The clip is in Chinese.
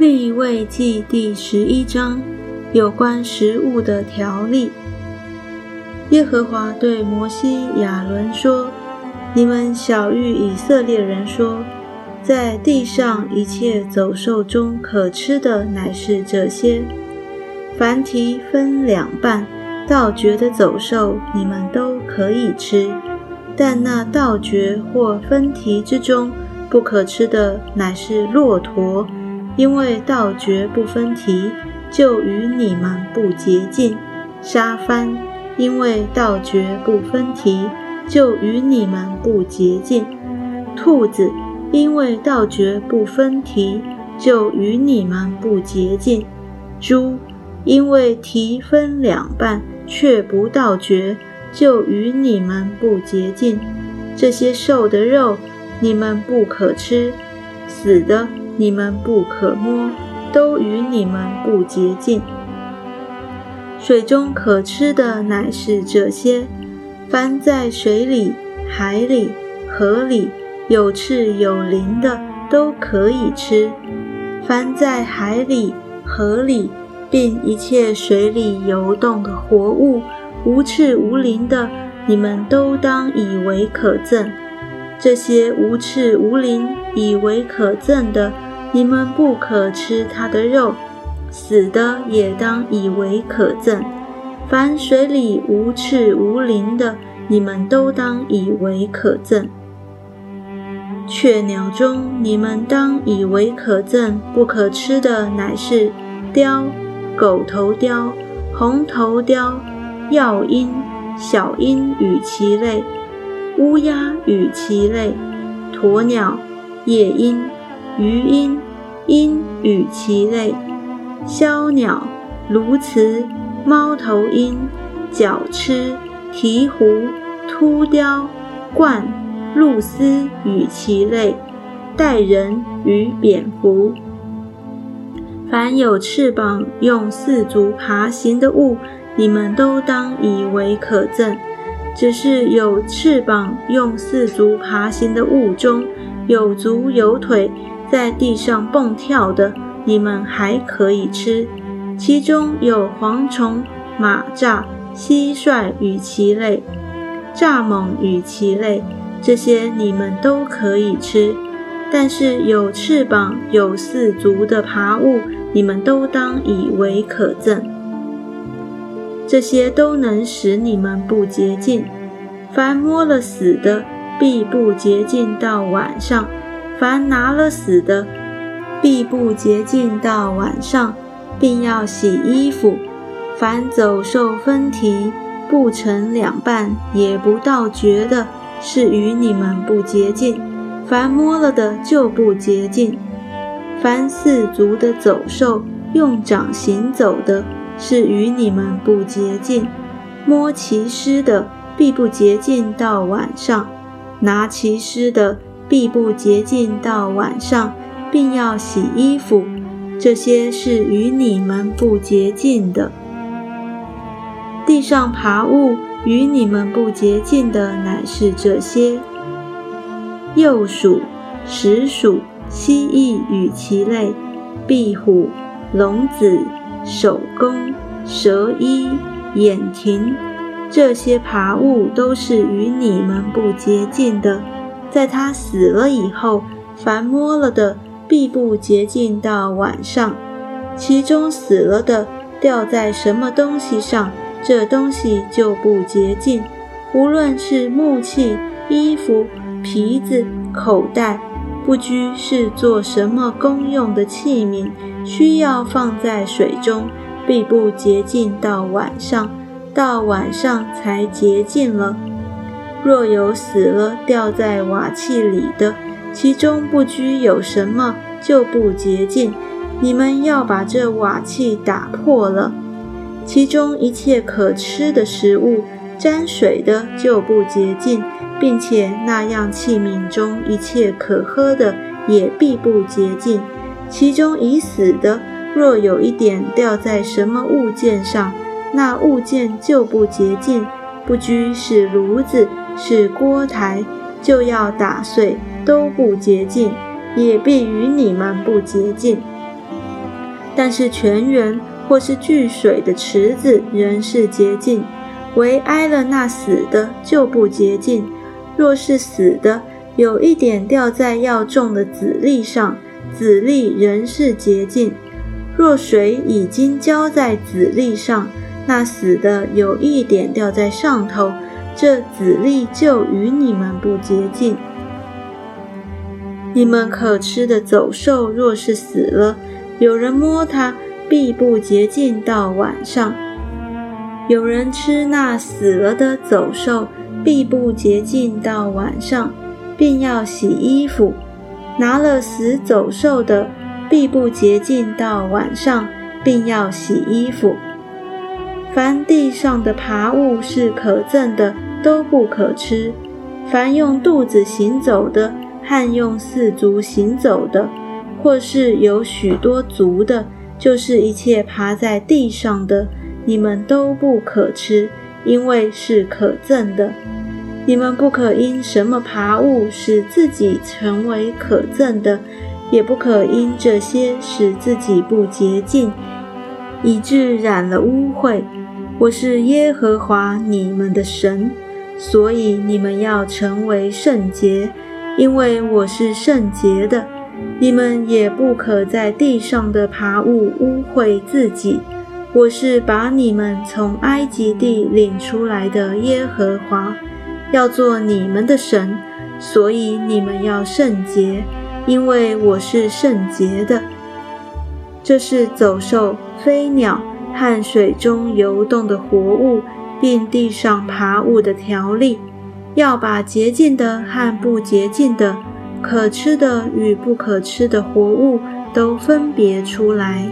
立位记第十一章有关食物的条例。耶和华对摩西、亚伦说：“你们小谕以色列人说，在地上一切走兽中可吃的乃是这些。凡蹄分两半、倒嚼的走兽，你们都可以吃。但那倒嚼或分蹄之中不可吃的，乃是骆驼。”因为道绝不分蹄，就与你们不洁净；沙番，因为道绝不分蹄，就与你们不洁净；兔子，因为道绝不分蹄，就与你们不洁净；猪，因为蹄分两半却不道绝，就与你们不洁净。这些兽的肉，你们不可吃；死的。你们不可摸，都与你们不洁净。水中可吃的乃是这些：凡在水里、海里、河里有翅有鳞的，都可以吃；凡在海里、河里，并一切水里游动的活物，无翅无鳞的，你们都当以为可憎。这些无翅无鳞、以为可憎的。你们不可吃它的肉，死的也当以为可憎。凡水里无翅无鳞的，你们都当以为可憎。雀鸟中，你们当以为可憎、不可吃的，乃是雕、狗头雕、红头雕、药鹰、小鹰与其类、乌鸦与其类、鸵鸟、夜鹰。鱼鹰、鹰与其类，枭鸟、鸬鹚、猫头鹰、角鸱、鹈鹕、秃雕、鹳、鹭鸶与其类，待人与蝙蝠。凡有翅膀用四足爬行的物，你们都当以为可憎。只是有翅膀用四足爬行的物中，有足有腿。在地上蹦跳的，你们还可以吃；其中有蝗虫、马蚱、蟋蟀与其类，蚱蜢与其类，这些你们都可以吃。但是有翅膀、有四足的爬物，你们都当以为可憎。这些都能使你们不洁净。凡摸了死的，必不洁净到晚上。凡拿了死的，必不洁净到晚上，并要洗衣服。凡走兽分蹄不成两半，也不倒绝的，是与你们不洁净。凡摸了的就不洁净。凡四足的走兽用掌行走的，是与你们不洁净。摸其尸的，必不洁净到晚上。拿其尸的。必不洁净到晚上，并要洗衣服，这些是与你们不洁净的。地上爬物与你们不洁净的，乃是这些：鼬鼠、石鼠、蜥蜴与其类、壁虎、龙子、守宫、蛇衣、眼蜓，这些爬物都是与你们不洁净的。在他死了以后，凡摸了的，必不洁净到晚上。其中死了的，掉在什么东西上，这东西就不洁净。无论是木器、衣服、皮子、口袋，不拘是做什么公用的器皿，需要放在水中，必不洁净到晚上。到晚上才洁净了。若有死了掉在瓦器里的，其中不拘有什么，就不洁净。你们要把这瓦器打破了。其中一切可吃的食物沾水的就不洁净，并且那样器皿中一切可喝的也必不洁净。其中已死的，若有一点掉在什么物件上，那物件就不洁净，不拘是炉子。是锅台，就要打碎，都不洁净，也必与你们不洁净。但是泉源或是聚水的池子仍是洁净；唯挨了那死的，就不洁净。若是死的，有一点掉在要种的籽粒上，籽粒仍是洁净；若水已经浇在籽粒上，那死的有一点掉在上头，这籽粒就与你们不洁净。你们可吃的走兽，若是死了，有人摸它，必不洁净到晚上。有人吃那死了的走兽，必不洁净到晚上，便要洗衣服。拿了死走兽的，必不洁净到晚上，并要洗衣服。凡地上的爬物是可憎的，都不可吃。凡用肚子行走的，和用四足行走的，或是有许多足的，就是一切爬在地上的，你们都不可吃，因为是可憎的。你们不可因什么爬物使自己成为可憎的，也不可因这些使自己不洁净，以致染了污秽。我是耶和华你们的神，所以你们要成为圣洁。因为我是圣洁的，你们也不可在地上的爬物污秽自己。我是把你们从埃及地领出来的耶和华，要做你们的神，所以你们要圣洁，因为我是圣洁的。这是走兽、飞鸟和水中游动的活物，并地上爬物的条例。要把洁净的和不洁净的、可吃的与不可吃的活物都分别出来。